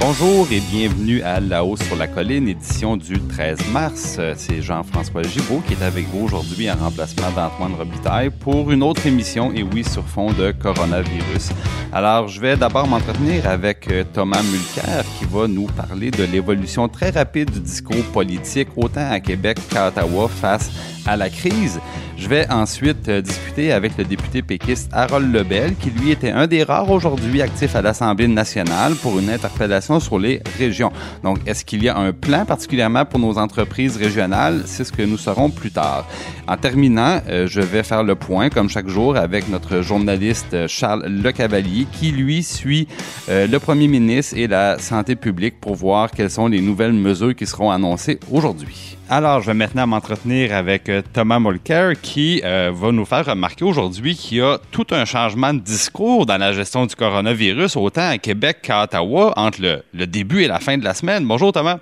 Bonjour et bienvenue à La Haut sur la colline, édition du 13 mars. C'est Jean-François Gibault qui est avec vous aujourd'hui en remplacement d'Antoine Robitaille pour une autre émission, et oui, sur fond de coronavirus. Alors, je vais d'abord m'entretenir avec euh, Thomas Mulcair qui va nous parler de l'évolution très rapide du discours politique, autant à Québec qu'à Ottawa face à la crise. Je vais ensuite euh, discuter avec le député péquiste Harold Lebel, qui lui était un des rares aujourd'hui actifs à l'Assemblée nationale pour une interpellation sur les régions. Donc, est-ce qu'il y a un plan particulièrement pour nos entreprises régionales? C'est ce que nous saurons plus tard. En terminant, euh, je vais faire le point, comme chaque jour, avec notre journaliste euh, Charles Lecavalier, qui lui suit le premier ministre et la santé publique pour voir quelles sont les nouvelles mesures qui seront annoncées aujourd'hui. Alors, je vais maintenant m'entretenir avec Thomas Molker, qui euh, va nous faire remarquer aujourd'hui qu'il y a tout un changement de discours dans la gestion du coronavirus, autant à Québec qu'à Ottawa, entre le, début et la fin de la semaine. Bonjour Thomas.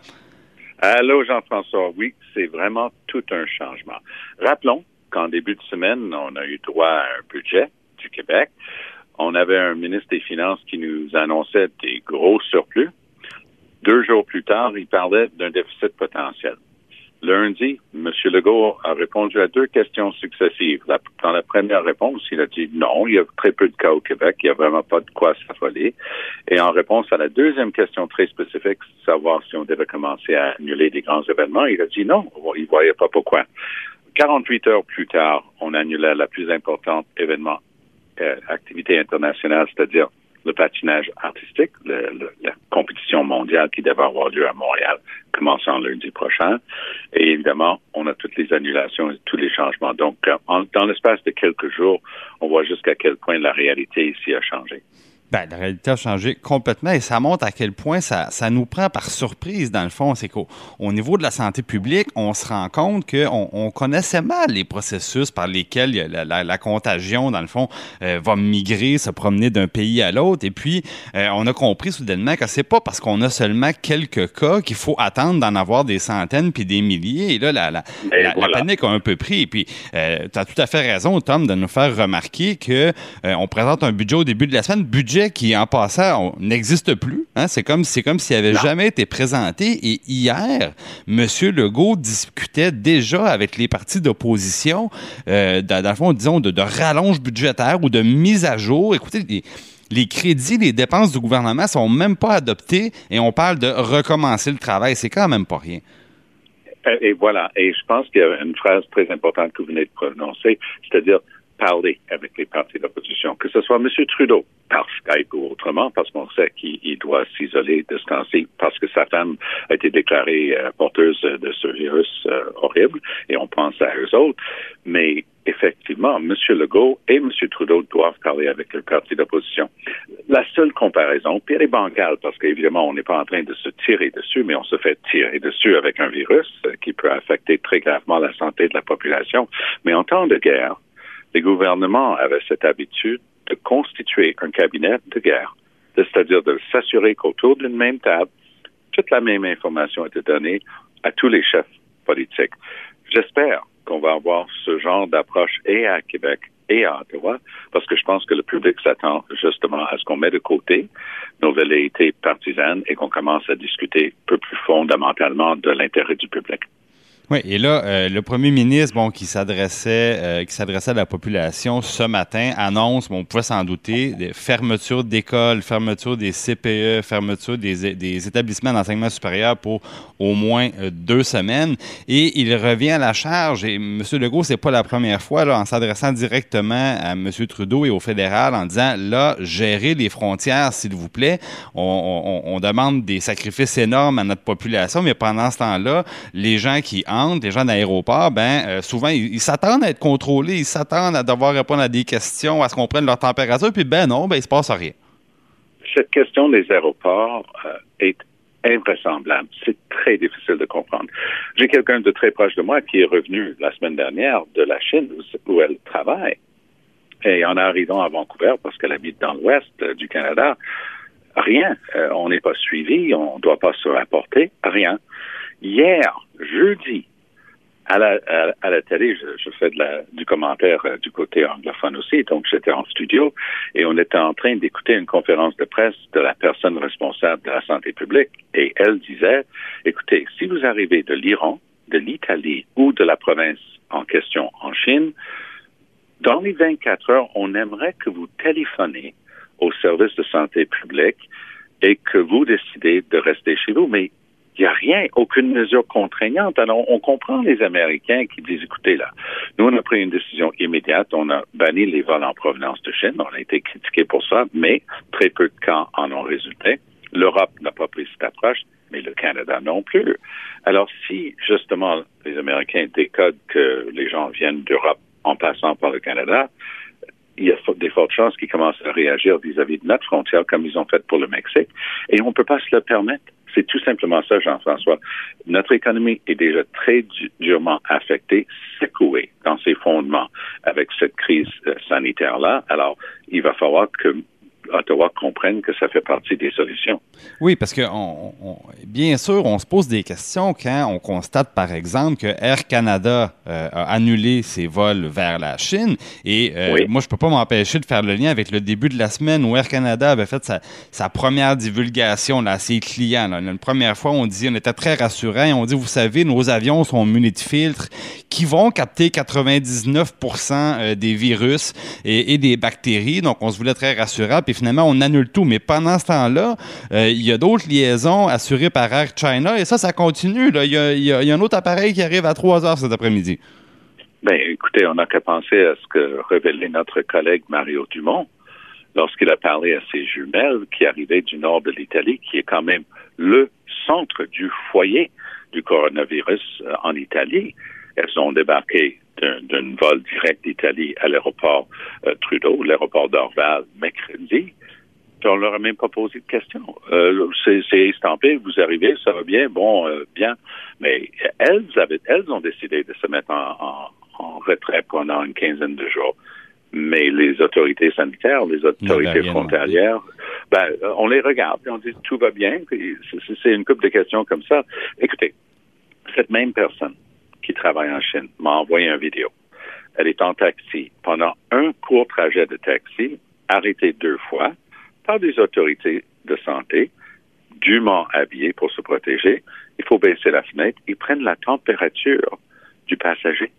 Allô Jean-François. Oui, c'est vraiment tout un changement. Rappelons qu'en début de semaine, on a eu droit à un budget du Québec. On avait un ministre des Finances qui nous annonçait des gros surplus. Deux jours plus tard, il parlait d'un déficit potentiel. Lundi, M. Legault a répondu à deux questions successives. dans la première réponse, il a dit non, il y a très peu de cas au Québec, il n'y a vraiment pas de quoi s'affoler. Et en réponse à la deuxième question très spécifique, savoir si on devait commencer à annuler des grands événements, il a dit non, il ne voyait pas pourquoi. 48 heures plus tard, on annulait la plus importante événement, euh, activité internationale, c'est-à-dire le patinage artistique, la compétition mondiale qui devait avoir lieu à Montréal, commençant lundi prochain. Et évidemment, on a toutes les annulations et tous les changements. Donc, euh, dans l'espace de quelques jours, on voit jusqu'à quel point la réalité ici a changé. Ben, la réalité a changé complètement et ça montre à quel point ça, ça nous prend par surprise, dans le fond. C'est qu'au au niveau de la santé publique, on se rend compte qu'on on connaissait mal les processus par lesquels la, la, contagion, dans le fond, euh, va migrer, se promener d'un pays à l'autre. Et puis, euh, on a compris soudainement que c'est pas parce qu'on a seulement quelques cas qu'il faut attendre d'en avoir des centaines puis des milliers. Et là, la, la, la panique a un peu pris. Et puis, euh, tu as tout à fait raison, Tom, de nous faire remarquer que on présente un budget au début de la semaine. Budget qui, en passant, n'existe plus. Hein? C'est comme, c'est comme s'il avait jamais été présenté. Et hier, M. Legault discutait déjà avec les partis d'opposition, euh, dans, le fond, disons, de, rallonge budgétaire ou de mise à jour. Écoutez, les, les crédits, les dépenses du gouvernement sont même pas adoptés et on parle de recommencer le travail. C'est quand même pas rien. Et voilà. Et je pense qu'il y a une phrase très importante que vous venez de prononcer, c'est-à-dire parler avec les partis d'opposition, que ce soit M. Trudeau, par Skype ou autrement, parce qu'on sait qu'il doit s'isoler, distancer, parce que sa femme a été déclarée euh, porteuse de ce virus euh, horrible, et on pense à eux autres. Mais effectivement, M. Legault et M. Trudeau doivent parler avec le parti d'opposition. La seule comparaison, puis elle est bancale, parce qu'évidemment, on n'est pas en train de se tirer dessus, mais on se fait tirer dessus avec un virus qui peut affecter très gravement la santé de la population. Mais en temps de guerre, les gouvernements avaient cette habitude de constituer un cabinet de guerre, c'est-à-dire de s'assurer qu'autour d'une même table, toute la même information était donnée à tous les chefs politiques. J'espère qu'on va avoir ce genre d'approche et à Québec et à Ottawa, parce que je pense que le public s'attend justement à ce qu'on mette de côté nos velléités partisanes et qu'on commence à discuter un peu plus fondamentalement de l'intérêt du public. Oui, et là, euh, le premier ministre, bon, qui s'adressait, euh, qui s'adressait à la population ce matin, annonce, bon, on pouvait s'en douter, des fermetures d'écoles, fermeture des CPE, fermeture des, des établissements d'enseignement supérieur pour au moins euh, deux semaines. Et il revient à la charge. Et M. Legault, c'est pas la première fois, là, en s'adressant directement à M. Trudeau et au fédéral, en disant, là, gérez les frontières, s'il vous plaît. On, on, on demande des sacrifices énormes à notre population, mais pendant ce temps-là, les gens qui des gens d'aéroport, ben euh, souvent ils s'attendent à être contrôlés, ils s'attendent à devoir répondre à des questions, à ce qu'on prenne leur température, puis ben non, ben il se passe rien. Cette question des aéroports euh, est invraisemblable. C'est très difficile de comprendre. J'ai quelqu'un de très proche de moi qui est revenu la semaine dernière de la Chine où elle travaille. Et en arrivant à Vancouver, parce qu'elle habite dans l'ouest euh, du Canada, rien. On n'est pas suivi, on ne doit pas se rapporter, rien. Hier, jeudi, à la, à, la télé, je, fais de la, du commentaire euh, du côté anglophone aussi, donc j'étais en studio et on était en train d'écouter une conférence de presse de la personne responsable de la santé publique et elle disait, écoutez, si vous arrivez de l'Iran, de l'Italie ou de la province en question en Chine, dans les 24 heures, on aimerait que vous téléphonez au service de santé publique et que vous décidez de rester chez vous. Mais il n'y a rien, aucune mesure contraignante. Alors, on comprend les Américains qui disent, écoutez, là, nous, on a pris une décision immédiate. On a banni les vols en provenance de Chine. On a été critiqué pour ça, mais très peu de cas en ont résulté. L'Europe n'a pas pris cette approche, mais le Canada non plus. Alors, si, justement, les Américains décodent que les gens viennent d'Europe en passant par le Canada, il y a des fortes chances qu'ils commencent à réagir vis-à-vis de notre frontière comme ils ont fait pour le Mexique. Et on ne peut pas se le permettre. C'est tout simplement ça, Jean-François. Notre économie est déjà très durement affectée, secouée dans ses fondements avec cette crise euh, sanitaire-là. Alors, il va falloir que Ottawa comprenne que ça fait partie des solutions. Oui, parce que bien sûr, on se pose des questions quand on constate, par exemple, que Air Canada euh, a annulé ses vols vers la Chine. Et euh, moi, je ne peux pas m'empêcher de faire le lien avec le début de la semaine où Air Canada avait fait sa, première divulgation là, à ses clients. Là. Une première fois, on dit, on était très rassurant. On dit, vous savez, nos avions sont munis de filtres qui vont capter 99% euh, des virus et, et, des bactéries. Donc, on se voulait très rassurant. Puis finalement, on annule tout. Mais pendant ce temps-là, euh, il y a d'autres liaisons assurées par Air China et ça, ça continue. Il y, a, un autre appareil qui arrive à 3 heures cet après-midi. Ben, écoutez, on n'a qu'à penser à ce que révélait notre collègue Mario Dumont lorsqu'il a parlé à ses jumelles qui arrivaient du nord de l'Italie, qui est quand même le centre du foyer du coronavirus euh, en Italie. Elles ont débarqué d'un vol direct d'Italie à l'aéroport euh, Trudeau, l'aéroport d'Orval, mercredi. Puis on leur a même pas posé de questions. Euh, c'est estampé, vous arrivez, ça va bien, bon, euh, bien. Mais elles avaient, elles ont décidé de se mettre en, en, retrait pendant une quinzaine de jours. Mais les autorités sanitaires, les autorités frontalières, ben, on les regarde et on dit tout va bien. C'est une couple de questions comme ça. Écoutez, cette même personne qui travaille en Chine m'a envoyé une vidéo. Elle est en taxi. Pendant un court trajet de taxi, arrêtée deux fois par des autorités de santé, dûment habillées pour se protéger. Il faut baisser la fenêtre. Ils prennent la température du passager.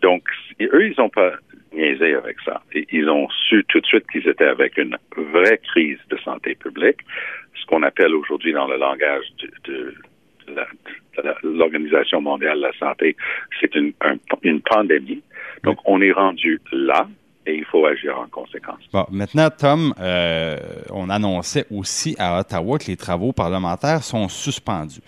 Donc, eux, ils n'ont pas niaisé avec ça. Ils ont su tout de suite qu'ils étaient avec une vraie crise de santé publique, ce qu'on appelle aujourd'hui dans le langage de, l'Organisation mondiale de la santé, c'est une, une pandémie. Donc, on est rendu là et il faut agir en conséquence. Bon, maintenant, Tom, euh, on annonçait aussi à Ottawa que les travaux parlementaires sont suspendus.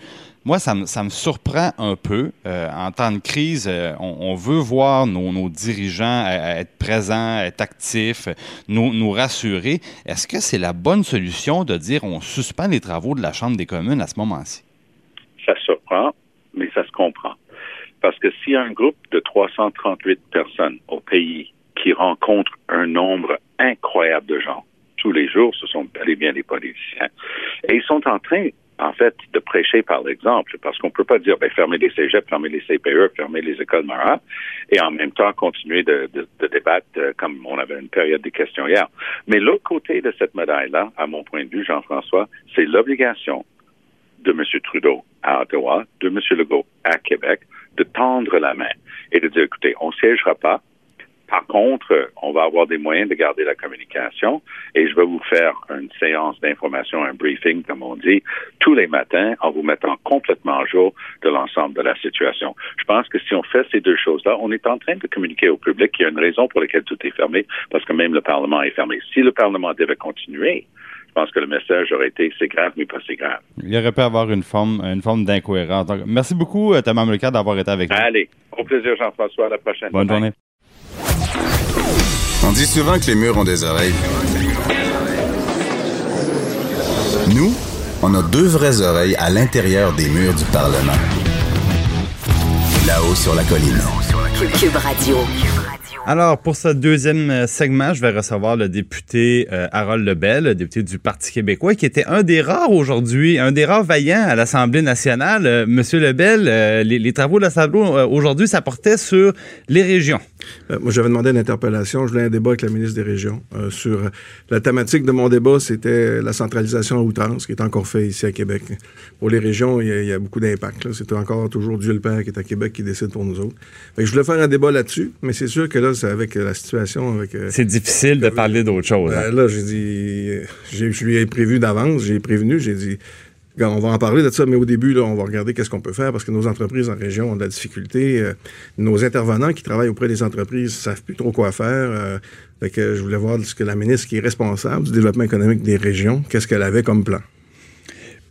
Moi, ça me, ça me surprend un peu. Euh, en temps de crise, euh, on, veut voir nos, nos dirigeants être présents, être actifs, nous, nous rassurer. Est-ce que c'est la bonne solution de dire on suspend les travaux de la Chambre des communes à ce moment-ci? Ça surprend, mais ça se comprend. Parce que si un groupe de 338 personnes au pays qui rencontre un nombre incroyable de gens tous les jours, ce sont bel et bien des politiciens, et ils sont en train en fait, de prêcher par l'exemple, parce qu'on ne peut pas dire, ben, fermer les cégeps, fermer les CPE, fermer les écoles Marat, et en même temps continuer de, débattre euh, comme on avait une période de questions hier. Mais l'autre côté de cette médaille-là, à mon point de vue, Jean-François, c'est l'obligation de M. Trudeau à Ottawa, de M. Legault à Québec, de tendre la main et de dire, écoutez, on ne siégera pas. Par contre, on va avoir des moyens de garder la communication et je vais vous faire une séance d'information, un briefing, comme on dit, tous les matins en vous mettant complètement à jour de l'ensemble de la situation. Je pense que si on fait ces deux choses-là, on est en train de communiquer au public qu'il y a une raison pour laquelle tout est fermé, parce que même le Parlement est fermé. Si le Parlement devait continuer, je pense que le message aurait été c'est grave, mais pas si grave. Il aurait pu avoir une forme, une forme d'incohérence. Merci beaucoup, euh, Thomas Mulcair, d'avoir été avec nous. Allez, au plaisir, Jean-François. À la prochaine. Bonne journée. On dit souvent que les murs ont des oreilles. Nous, on a deux vraies oreilles à l'intérieur des murs du Parlement. Là-haut sur la colline. Cube Radio. Alors, pour ce deuxième euh, segment, je vais recevoir le député euh, Harold Lebel, le député du Parti québécois, qui était un des rares aujourd'hui, un des rares vaillants à l'Assemblée nationale. Euh, Monsieur Lebel, les, les, travaux de l'Assemblée aujourd'hui, ça portait sur les régions. moi, j'avais demandé une interpellation. Je voulais un débat avec la ministre des Régions sur la thématique de mon débat, c'était la centralisation à outrance, qui est encore fait ici à Québec. Pour les régions, il y a, beaucoup d'impact. C'est encore toujours Dieu le Père qui est à Québec qui décide pour nous autres. je voulais faire un débat là-dessus, mais c'est sûr que là, c'est avec la situation. avec. Euh, c'est difficile de parler d'autre chose. Ben, hein. Là, j'ai dit. Je lui ai prévu d'avance, j'ai prévenu, j'ai dit. On va en parler de ça, mais au début, là, on va regarder qu'est-ce qu'on peut faire parce que nos entreprises en région ont de la difficulté. Euh, nos intervenants qui travaillent auprès des entreprises ne savent plus trop quoi faire. Euh, que je voulais voir ce que la ministre qui est responsable du développement économique des régions, qu'est-ce qu'elle avait comme plan.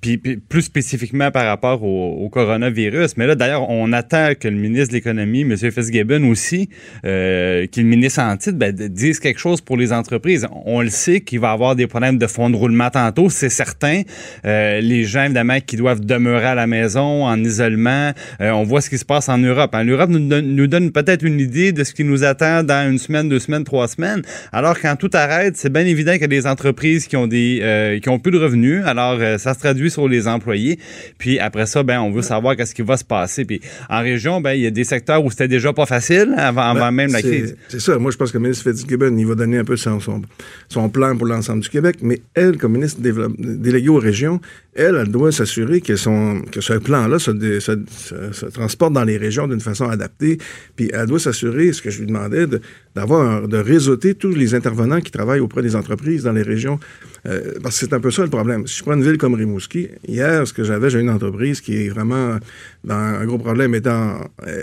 Puis, plus spécifiquement par rapport au, coronavirus. Mais là, d'ailleurs, on attend que le ministre de l'Économie, M. Fitzgibbon aussi, euh, qui est le ministre en titre, ben, dise quelque chose pour les entreprises. On le sait qu'il va avoir des problèmes de fonds de roulement tantôt, c'est certain. Euh, les gens, évidemment, qui doivent demeurer à la maison, en isolement. Euh, on voit ce qui se passe en Europe. En Europe nous, nous donne peut-être une idée de ce qui nous attend dans une semaine, deux semaines, trois semaines. Alors, quand tout arrête, c'est bien évident qu'il y a des entreprises qui ont des euh, qui ont plus de revenus. Alors, euh, ça se traduit sur les employés. Puis après ça, ben, on veut savoir qu'est-ce qui va se passer. Puis en région, ben, il y a des secteurs où c'était déjà pas facile avant, ben, même la crise. C'est ça. Moi, je pense que le ministre Fitzgibbon, il va donner un peu son, son, plan pour l'ensemble du Québec. Mais elle, comme ministre déléguée aux régions, elle, elle doit s'assurer que, son, que ce plan-là se, se, transporte dans les régions d'une façon adaptée. Puis elle doit s'assurer, ce que je lui demandais, d'avoir, de réseauter tous les intervenants qui travaillent auprès des entreprises dans les régions. Euh, parce que c'est un peu ça le problème. Si je prends une ville comme Rimouski, hier, ce que j'avais, j'ai une entreprise qui est vraiment dans un gros problème, étant,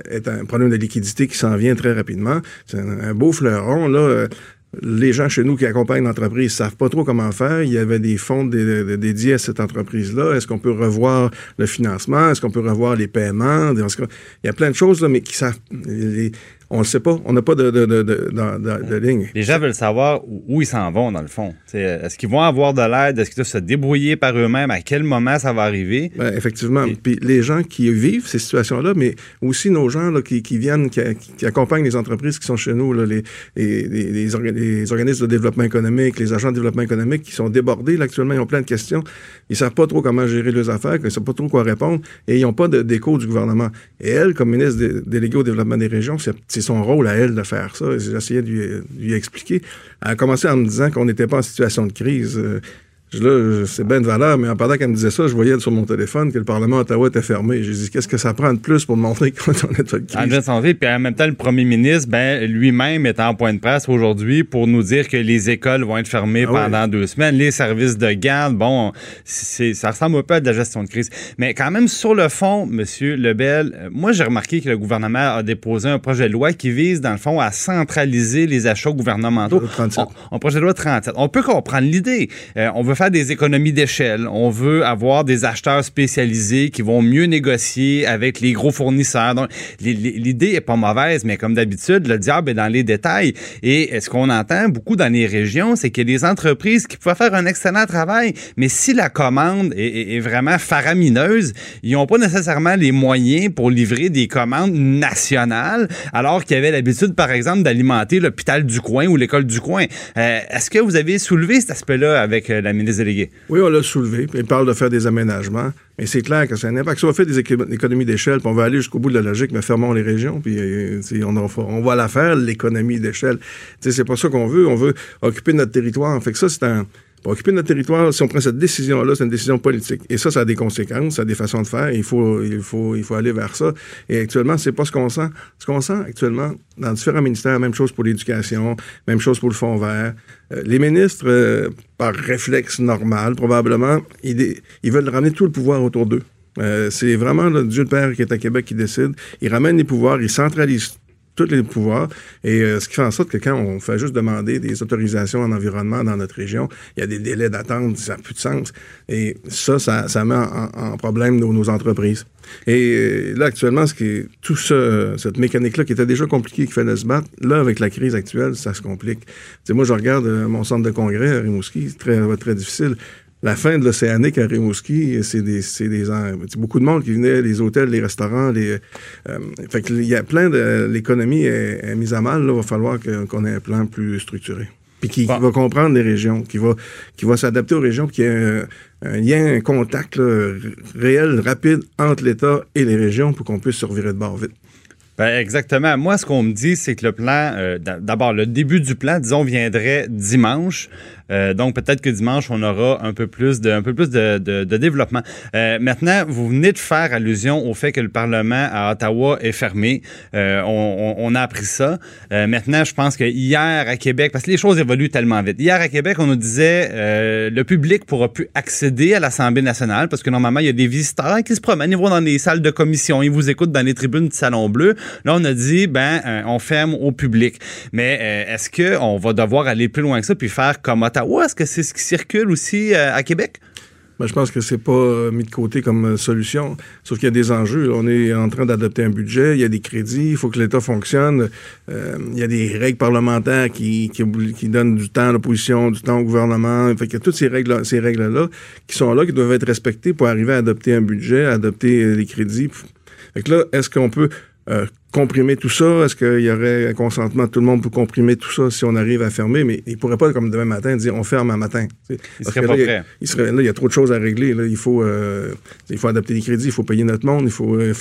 est un problème de liquidité qui s'en vient très rapidement. C'est un, beau fleuron, là les gens chez nous qui accompagnent l'entreprise savent pas trop comment faire. Il y avait des fonds dédiés à cette entreprise-là. Est-ce qu'on peut revoir le financement? Est-ce qu'on peut revoir les paiements? Il y a plein de choses, là, mais qui savent. On ne sait pas. On n'a pas de, de, de, de, ligne. Les gens veulent savoir où ils s'en vont, dans le fond. Est-ce qu'ils vont avoir de l'aide? Est-ce qu'ils doivent se débrouiller par eux-mêmes? À quel moment ça va arriver? Ben, effectivement. Puis les gens qui vivent ces situations-là, mais aussi nos gens là, qui, qui, viennent, qui, qui, accompagnent les entreprises qui sont chez nous, là, les, les, les, organismes de développement économique, les agents de développement économique qui sont débordés. Là, actuellement, ils ont plein de questions. Ils ne savent pas trop comment gérer leurs affaires, ils ne savent pas trop quoi répondre et ils n'ont pas d'écho du gouvernement. Et elle, comme ministre déléguée au développement des régions, c'est c'est son rôle à elle de faire ça. J'essayais de lui, de lui expliquer. Elle a commencé en me disant qu'on n'était pas en situation de crise. Euh, Là, c'est bien de valeur, mais pendant qu'elle me disait ça, je voyais sur mon téléphone que le Parlement d'Ottawa était fermé. J'ai dit, qu'est-ce que ça prend de plus pour montrer qu'on est en état de crise? En puis en même temps, le premier ministre, ben, lui-même est en point de presse aujourd'hui pour nous dire que les écoles vont être fermées ah pendant deux semaines, les services de garde, bon, ça ressemble un peu à de la gestion de crise. Mais quand même, sur le fond, M. Lebel, euh, moi, j'ai remarqué que le gouvernement a déposé un projet de loi qui vise, dans le fond, à centraliser les achats gouvernementaux. 37. un projet de loi 37. On peut comprendre l'idée. Euh, on veut faire des économies d'échelle. On veut avoir des acheteurs spécialisés qui vont mieux négocier avec les gros fournisseurs. Donc, l'idée est pas mauvaise, mais comme d'habitude, le diable est dans les détails. Et ce qu'on entend beaucoup dans les régions, c'est que les entreprises qui peuvent faire un excellent travail, mais si la commande est, vraiment faramineuse, ils n'ont pas nécessairement les moyens pour livrer des commandes nationales, alors qu'ils avaient l'habitude, par exemple, d'alimenter l'hôpital du coin ou l'école du coin. Euh, est-ce que vous avez soulevé cet aspect-là avec euh, la ministre Oui, on l'a soulevé. Il parle de faire des aménagements. Mais c'est clair que c'est un impact. Si on fait des économies d'échelle, on va aller jusqu'au bout de la logique, mais fermons les régions, puis euh, on, va la faire, l'économie d'échelle. C'est pas ça qu'on veut. On veut occuper notre territoire. Fait ça, c'est un pour occuper notre territoire, si on prend cette décision-là, c'est une décision politique. Et ça, ça a des conséquences, ça a des façons de faire. Il faut, il faut, il faut aller vers ça. Et actuellement, c'est pas ce qu'on sent. Ce qu'on sent actuellement dans différents ministères, même chose pour l'éducation, même chose pour le fonds vert. Euh, les ministres, euh, par réflexe normal, probablement, ils, veulent ramener tout le pouvoir autour d'eux. Euh, c'est vraiment le Dieu le Père qui est à Québec qui décide. Ils ramènent les pouvoirs, ils centralisent tous les pouvoirs. Et euh, ce qui fait en sorte que quand on fait juste demander des autorisations en environnement dans notre région, il y a des délais d'attente, ça n'a plus de sens. Et ça, ça, met en, problème nos, entreprises. Et euh, là, actuellement, ce qui est, tout ça, cette mécanique-là qui était déjà compliquée, qui fallait se battre, là, avec la crise actuelle, ça se complique. sais, moi, je regarde euh, mon centre de congrès à Rimouski, très, très difficile la fin de l'Océanique à Rimouski, c'est des, c'est des, beaucoup de monde qui venait, les hôtels, les restaurants, les, euh, fait il y a plein de, l'économie est, mise à mal, là, il va falloir qu'on ait un plan plus structuré. Puis qui, va comprendre les régions, qui va, qui va s'adapter aux régions, puis qui a un, lien, un contact réel, rapide entre l'État et les régions pour qu'on puisse se revirer de bord vite. Ben exactement. Moi, ce qu'on me dit, c'est que le plan, euh, d'abord, le début du plan, disons, viendrait dimanche. Euh, donc peut-être que dimanche, on aura un peu plus de, peu plus de, de, développement. Euh, maintenant, vous venez de faire allusion au fait que le Parlement à Ottawa est fermé. Euh, on, a appris ça. Maintenant, je pense que hier à Québec, parce que les choses évoluent tellement vite. Hier à Québec, on nous disait le public pourra plus accéder à l'Assemblée nationale parce que normalement, il y a des visiteurs qui se promènent, ils vont dans les salles de commission, ils vous écoutent dans les tribunes du Salon Bleu. Là, on a dit, ben, on ferme au public. Mais est-ce qu'on va devoir aller plus loin que ça puis faire comme Ottawa est-ce que c'est ce qui circule aussi euh, à Québec? Ben, je pense que c'est pas euh, mis de côté comme euh, solution. Sauf qu'il y a des enjeux. On est en train d'adopter un budget, il y a des crédits, il faut que l'État fonctionne. il y a des règles parlementaires qui, qui, donnent du temps à l'opposition, du temps au gouvernement. Fait a toutes ces règles, ces règles-là qui sont là, qui doivent être respectées pour arriver à adopter un budget, à adopter les crédits. Fait que là, est-ce qu'on peut comprimer tout ça? Est-ce qu'il y aurait un consentement de tout le monde pour comprimer tout ça si on arrive à fermer? Mais il ne pourrait pas, comme demain matin, dire on ferme un matin. Il serait pas prêt. Il, serait, là, il y a trop de choses à régler. Là. Il, faut, euh, il faut adapter les crédits, il faut payer notre monde, il faut, euh,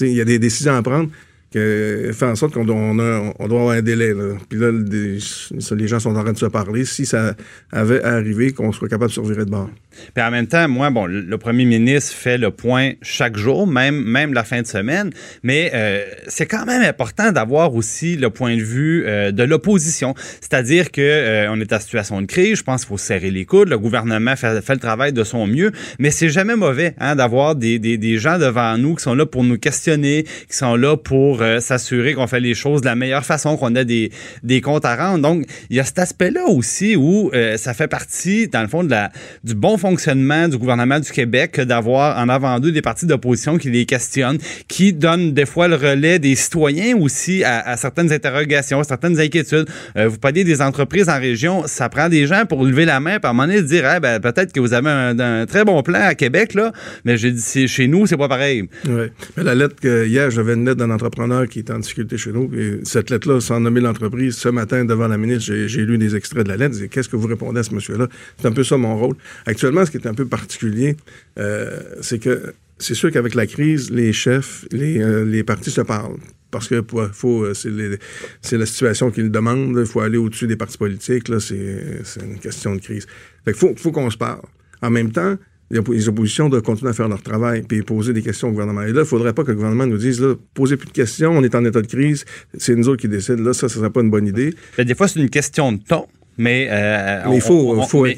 il y a des décisions à prendre que fait en sorte qu'on doit, on on doit avoir un délai. Puis là, les gens sont en train de se parler. Si ça avait arrivé, qu'on soit capable de survivre de bord. Puis en même temps, moi, bon, le premier ministre fait le point chaque jour, même, même la fin de semaine, mais euh, c'est quand même important d'avoir aussi le point de vue euh, de l'opposition. C'est-à-dire que euh, on est en situation de crise, je pense qu'il faut serrer les coudes, le gouvernement fait, fait le travail de son mieux, mais c'est jamais mauvais hein, d'avoir des, des, des, gens devant nous qui sont là pour nous questionner, qui sont là pour s'assurer qu'on fait les choses de la meilleure façon, qu'on a des, des comptes à rendre. Donc, il y a cet aspect-là aussi où ça fait partie, dans le fond, de la, du bon fonctionnement du gouvernement du Québec d'avoir en avant d'eux des partis d'opposition qui les questionnent, qui donnent des fois le relais des citoyens aussi à, certaines interrogations, à certaines inquiétudes. Euh, vous parlez des entreprises en région, ça prend des gens pour lever la main, par un moment donné, dire ben, peut-être que vous avez un, très bon plan à Québec, là, mais j'ai dit chez nous, c'est pas pareil. Oui. la lettre que hier, j'avais une lettre d'un entrepreneur qui est en difficulté chez nous. Et cette lettre-là, sans nommer l'entreprise, ce matin, devant la ministre, j'ai lu des extraits de la lettre. Qu'est-ce que vous répondez à ce monsieur-là? C'est un peu ça mon rôle. Actuellement, ce qui est un peu particulier, euh, c'est que c'est sûr qu'avec la crise, les chefs, les, euh, partis se parlent. Parce que euh, c'est, la situation qu'ils demandent. Il faut aller au-dessus des partis politiques. Là, c'est, une question de crise. Fait faut, faut qu'on se parle. En même temps, les oppositions doivent continuer à faire leur travail puis poser des questions au gouvernement. Et là, il ne faudrait pas que le gouvernement nous dise, posez plus de questions, on est en état de crise, c'est nous autres qui décident. Là, ça, ce ne serait pas une bonne idée. des fois, c'est une question de temps. Mais, euh, il faut, faut il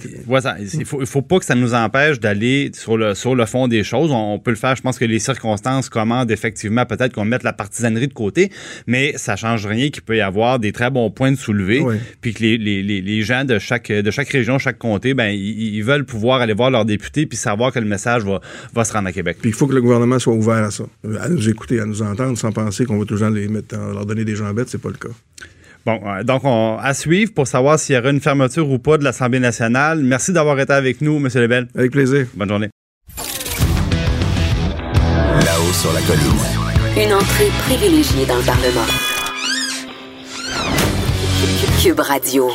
faut, il faut pas que ça nous empêche d'aller sur le sur le fond des choses. On, peut le faire. Je pense que les circonstances commandent effectivement peut-être qu'on mette la partisanerie de côté, mais ça change rien qu'il peut y avoir des très bons points de soulever, puis que les, les, les, gens de chaque de chaque région, chaque comté, ben ils, veulent pouvoir aller voir leurs députés puis savoir que le message va, va se rendre à Québec. Puis il faut que le gouvernement soit ouvert à ça, à nous écouter, à nous entendre, sans penser qu'on va toujours les mettre, leur donner des gens bêtes. C'est pas le cas. Bon, euh, donc on, à suivre pour savoir s'il y aura une fermeture ou pas de l'Assemblée nationale. Merci d'avoir été avec nous, M. Lebel. Avec plaisir. Bonne journée. Là-haut sur la colline. Une entrée privilégiée dans le Parlement. Cube Radio.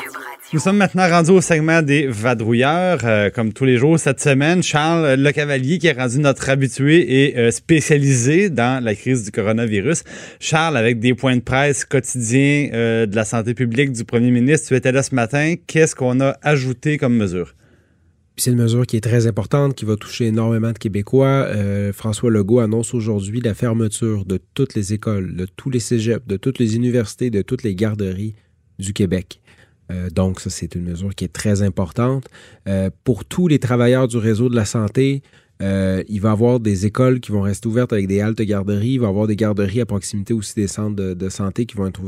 Nous sommes maintenant rendus au segment des vadrouilleurs. Euh, comme tous les jours cette semaine, Charles Le Cavalier, qui est rendu notre habitué et euh, spécialisé dans la crise du coronavirus. Charles, avec des points de presse quotidiens euh, de la santé publique du premier ministre, tu étais là ce matin. Qu'est-ce qu'on a ajouté comme mesure? C'est une mesure qui est très importante, qui va toucher énormément de Québécois. François Legault annonce aujourd'hui la fermeture de toutes les écoles, de tous les cégeps, de toutes les universités, de toutes les garderies du Québec. Euh, donc, ça, c'est une mesure qui est très importante. Euh, pour tous les travailleurs du réseau de la santé, euh, il va y avoir des écoles qui vont rester ouvertes avec des haltes garderies. Il va y avoir des garderies à proximité aussi des centres de, santé qui vont être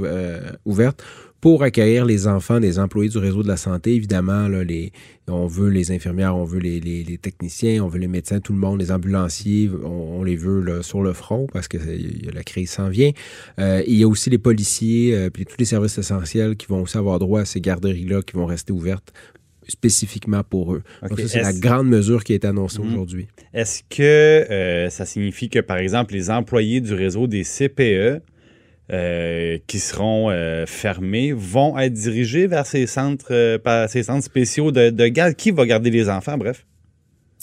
ouvertes pour accueillir les enfants des employés du réseau de la santé. Évidemment, on veut les infirmières, on veut les, techniciens, on veut les médecins, tout le monde, les ambulanciers, on, les veut sur le front parce que la crise s'en vient. Euh, il y a aussi les policiers, euh, puis tous les services essentiels qui vont aussi avoir droit à ces garderies-là qui vont rester ouvertes spécifiquement pour eux. Donc ça, c'est la grande mesure qui est annoncée mhm. aujourd'hui. Est-ce que euh, ça signifie que, par exemple, les employés du réseau des CPE euh, qui seront euh, fermés vont être dirigés vers ces centres, par ces centres spéciaux de, de garde? Qui va garder les enfants, bref?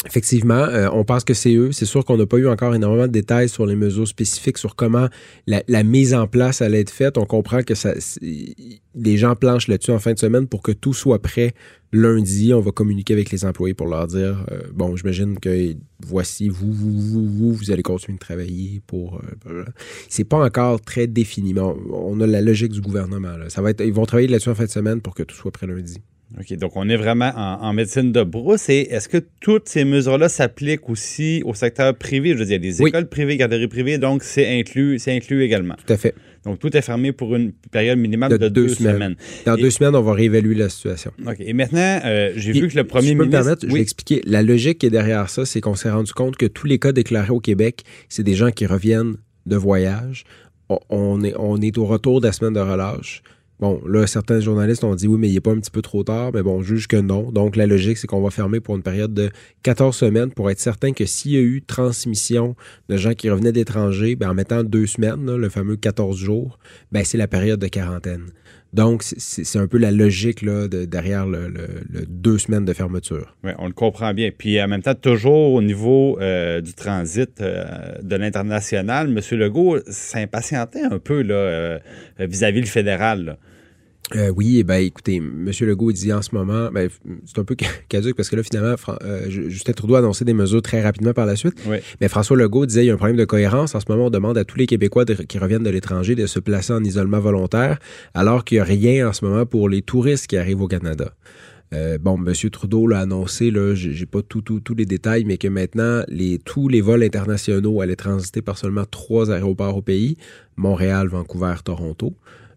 Effectivement, euh, on pense que c'est eux. C'est sûr qu'on n'a pas eu encore énormément de détails sur les mesures spécifiques, sur comment la, mise en place allait être faite. On comprend que ça, les gens planchent là-dessus en fin de semaine pour que tout soit prêt lundi. On va communiquer avec les employés pour leur dire euh, bon, j'imagine que voici vous, vous, vous, vous, vous allez continuer de travailler pour. Euh, c'est pas encore très défini, mais on, a la logique du gouvernement. Ça va être, ils vont travailler là-dessus en fin de semaine pour que tout soit prêt lundi. OK, donc on est vraiment en, médecine de brousse. Et est-ce que toutes ces mesures-là s'appliquent aussi au secteur privé? Je veux dire, il y a des écoles privées, garderies privées, donc c'est inclus, c'est inclus également. Tout à fait. Donc tout est fermé pour une période minimale de, deux, semaines. Dans deux semaines, on va réévaluer la situation. OK. Et maintenant, euh, j'ai vu que le premier si ministre... Me permettre, je vais expliquer. La logique qui est derrière ça, c'est qu'on s'est rendu compte que tous les cas déclarés au Québec, c'est des gens qui reviennent de voyage. On, est, on est au retour de la semaine de relâche. Bon, là, certains journalistes ont dit oui, mais il n'est pas un petit peu trop tard, mais bon, on juge que non. Donc, la logique, c'est qu'on va fermer pour une période de 14 semaines pour être certain que s'il y a eu transmission de gens qui revenaient d'étrangers, ben, en mettant deux semaines, le fameux 14 jours, ben, c'est la période de quarantaine. Donc, c'est un peu la logique là, derrière le, deux semaines de fermeture. Oui, on le comprend bien. Puis en même temps, toujours au niveau euh, du transit euh, de l'international, M. Legault s'impatientait un peu euh, vis-à-vis -vis le fédéral. Euh, oui, eh ben, écoutez, M. Legault dit en ce moment, ben, c'est un peu caduque parce que là, finalement, euh, Justin Trudeau a annoncé des mesures très rapidement par la suite. Mais François Legault disait il y a un problème de cohérence. En ce moment, on demande à tous les Québécois qui reviennent de l'étranger de se placer en isolement volontaire, alors qu'il n'y a rien en ce moment pour les touristes qui arrivent au Canada. Euh, bon, M. Trudeau l'a annoncé, là, j'ai pas tous les détails, mais que maintenant, les, tous les vols internationaux allaient transiter par seulement trois aéroports au pays, Montréal, Vancouver, Toronto.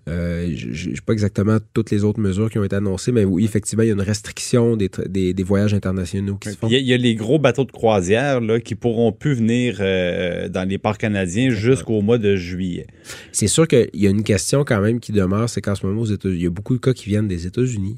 Euh, je n'ai pas exactement toutes les autres mesures qui ont été annoncées, mais oui, effectivement, il y a une restriction des, des, voyages internationaux qui se font. Il y, a, les gros bateaux de croisière là, qui pourront plus venir euh, dans les parcs canadiens jusqu'au mois de juillet. C'est sûr qu'il y a une question quand même qui demeure, c'est qu'en ce moment, aux États il y a beaucoup de cas qui viennent des États-Unis.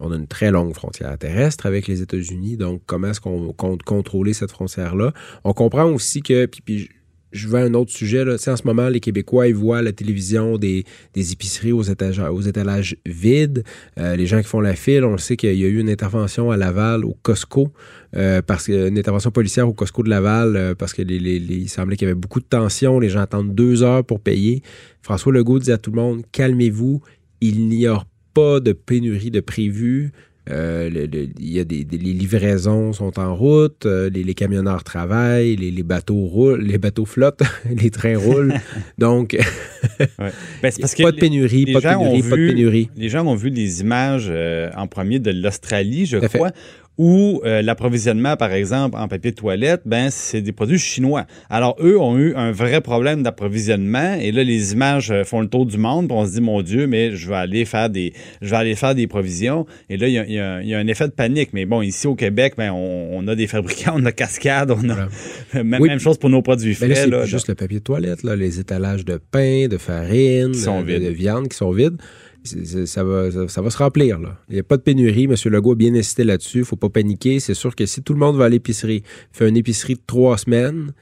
On a une très longue frontière terrestre avec les États-Unis, donc comment est-ce qu'on compte contrôler cette frontière-là? On comprend aussi que, puis je vais à un autre sujet. En ce moment, les Québécois, ils voient la télévision des, épiceries aux, étalages vides. Euh, les gens qui font la file, on le sait qu'il y a eu une intervention à Laval, au Costco, euh, parce que, une intervention policière au Costco de Laval, euh, parce que semblait qu'il y avait beaucoup de tension. Les gens attendent deux heures pour payer. François Legault dit à tout le monde, calmez-vous, il n'y a pas de pénurie de prévu. Euh, y a des, les livraisons sont en route, euh, les, camionneurs travaillent, les, bateaux roulent, les bateaux flottent, les trains roulent. Donc, ben, parce pas de pénurie, pas, de pénurie pas de pénurie. Les gens ont vu les images euh, en premier de l'Australie, je crois, ou euh, l'approvisionnement, par exemple, en papier de toilette, ben c'est des produits chinois. Alors, eux ont eu un vrai problème d'approvisionnement et là, les images euh, font le tour du monde, on se dit, mon Dieu, mais je vais aller faire des, je vais aller faire des provisions. Et là, il y a, y a, un effet de panique. Mais bon, ici au Québec, ben, on, a des fabricants, on a Cascade, on a même, chose pour nos produits frais. c'est juste le papier de toilette, là, les étalages de pain, de farine, de, de viande qui sont vides ça va, se remplir. Là. Il n'y a pas de pénurie. M. Legault a bien insisté là-dessus. Il ne faut pas paniquer. C'est sûr que si tout le monde va à l'épicerie, fait une épicerie de trois semaines,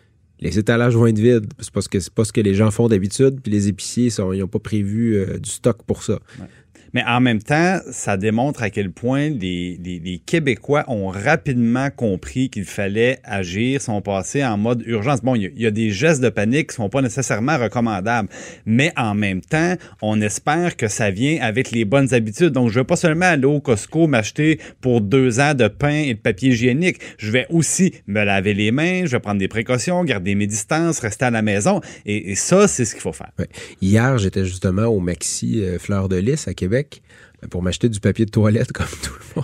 les étalages vont être vides. C'est parce que c'est pas ce que les gens font d'habitude. Puis les épiciers, ils n'ont pas prévu euh, du stock pour ça. Mais en même temps, ça démontre à quel point les, Québécois ont rapidement compris qu'il fallait agir, sont passés en mode urgence. Bon, il y, a des gestes de panique qui sont pas nécessairement recommandables, mais en même temps, on espère que ça vient avec les bonnes habitudes. Donc, je vais pas seulement aller au Costco m'acheter pour deux ans de pain et de papier hygiénique. Je vais aussi me laver les mains, je vais prendre des précautions, garder mes distances, rester à la maison. Et, ça, c'est ce qu'il faut faire. Hier, j'étais justement au Maxi euh, Fleur de Lys à Québec pour m'acheter du papier de toilette comme tout le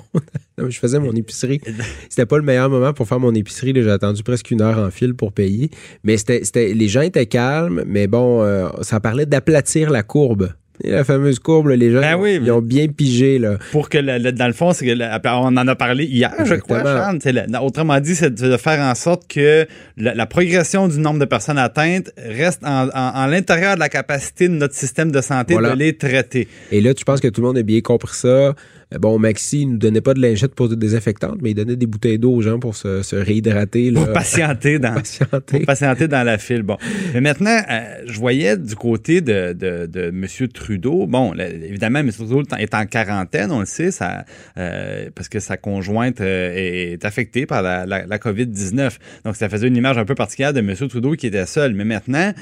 monde. je faisais mon épicerie. C'était pas le meilleur moment pour faire mon épicerie. J'ai attendu presque une heure en file pour payer. Mais c'était, les gens étaient calmes, mais bon, euh, ça parlait d'aplatir la courbe la fameuse courbe, les gens ben ils ont bien pigé. Là. Pour que, dans le fond, c'est on en a parlé hier, je crois, Charles. autrement dit, c'est de faire en sorte que la, progression du nombre de personnes atteintes reste en, l'intérieur de la capacité de notre système de santé de les traiter. Et là, tu penses que tout le monde a bien compris ça? Bon, Maxi ne nous donnait pas de lingette pour désinfectante, mais il donnait des bouteilles d'eau aux gens pour se, réhydrater. Là. Pour patienter dans, patienter. patienter dans la file. Bon. Mais maintenant, je voyais du côté de, de, de M. Trudeau, bon, évidemment, M. Trudeau est en quarantaine, on le sait, ça, parce que sa conjointe est affectée par la, la COVID-19. Donc, ça faisait une image un peu particulière de M. Trudeau qui était seul. Mais maintenant,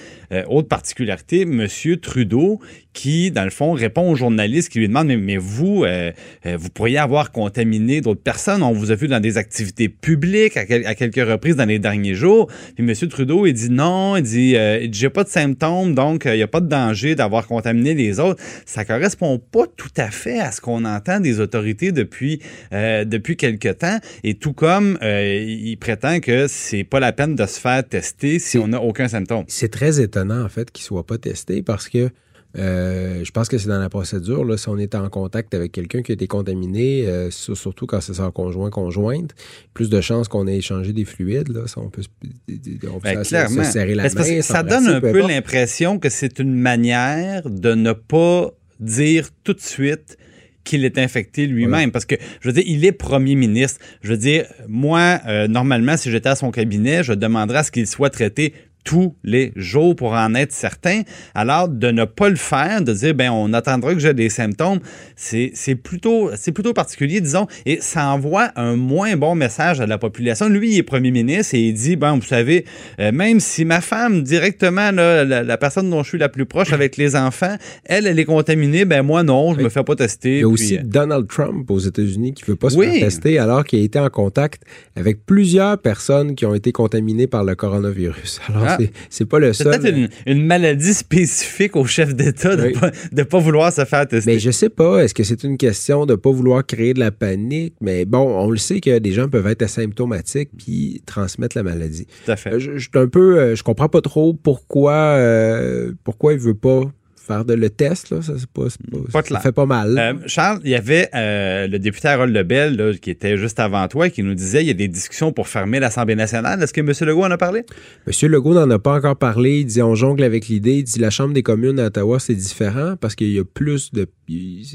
autre particularité, M. Trudeau qui, dans le fond, répond aux journalistes qui lui demandent Mais, vous, euh, euh, vous pourriez avoir contaminé d'autres personnes. On vous a vu dans des activités publiques à, quelques reprises dans les derniers jours. Puis M. Trudeau, il dit non, il dit euh, J'ai pas de symptômes, donc il n'y a pas de danger d'avoir contaminé les autres. Ça correspond pas tout à fait à ce qu'on entend des autorités depuis, depuis quelque temps. Et tout comme il prétend que c'est pas la peine de se faire tester si on n'a aucun symptôme. C'est très étonnant, en fait, qu'il soit pas testé parce que euh, je pense que c'est dans la procédure. Là, si on est en contact avec quelqu'un qui a été contaminé, euh, surtout quand c'est son conjoint conjointe, plus de chances qu'on ait échangé des fluides. Là, on peut, on peut ben, se, serrer la main. Ça donne un peu l'impression que c'est une manière de ne pas dire tout de suite qu'il est infecté lui-même. Parce que, je veux dire, il est premier ministre. Je veux dire, moi, euh, normalement, si j'étais à son cabinet, je demanderais à ce qu'il soit traité tous les jours pour en être certain. Alors, de ne pas le faire, de dire, ben, on attendra que j'ai des symptômes, c'est plutôt, plutôt particulier, disons, et ça envoie un moins bon message à la population. Lui, il est premier ministre et il dit, ben, vous savez, euh, même si ma femme, directement, la, personne dont je suis la plus proche avec les enfants, elle, elle est contaminée, ben, moi, non, je me fais pas tester. Il y a aussi euh, Donald Trump aux États-Unis qui veut pas se faire tester alors qu'il a été en contact avec plusieurs personnes qui ont été contaminées par le coronavirus. Alors, ah. c'est pas le seul. C'est peut-être une, maladie spécifique au chef d'État de, ne pas, vouloir se faire tester. Mais je sais pas. Est-ce que c'est une question de pas vouloir créer de la panique? Mais bon, on le sait que des gens peuvent être asymptomatiques puis transmettre la maladie. Tout à fait. Euh, je, je, un peu, euh, je comprends pas trop pourquoi, euh, pourquoi il veut pas faire de le test, là, ça, pas, fait pas mal. Euh, Charles, il y avait euh, le député Harold Lebel là, qui était juste avant toi qui nous disait il y a des discussions pour fermer l'Assemblée nationale. Est-ce que M. Legault en a parlé? M. Legault n'en a pas encore parlé. Il dit on jongle avec l'idée. Il dit la Chambre des communes à Ottawa, c'est différent parce qu'il y a plus de.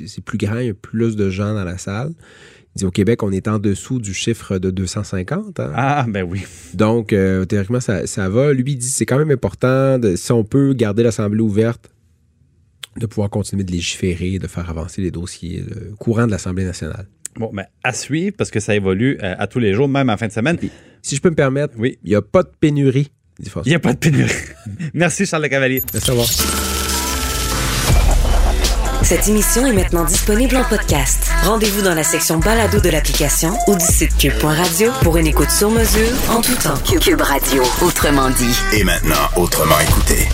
C'est plus grand, il y a plus de gens dans la salle. Il dit au Québec, on est en dessous du chiffre de 250. Hein. Ah, ben oui. Donc, euh, théoriquement, ça, ça, va. Lui, il dit c'est quand même important, de, si on peut garder l'Assemblée ouverte, de pouvoir continuer de légiférer, de faire avancer les dossiers courants de l'Assemblée nationale. Bon, mais à suivre, parce que ça évolue euh, à tous les jours, même en fin de semaine. si je peux me permettre, oui. il n'y a pas de pénurie. Il n'y a pas de pénurie. Merci, Charles Le Cavalier. Merci, au revoir. Cette émission est maintenant disponible en podcast. Rendez-vous dans la section balado de l'application ou du site cube.radio pour une écoute sur mesure en tout temps. Cube Radio, autrement dit. Et maintenant, autrement écouté.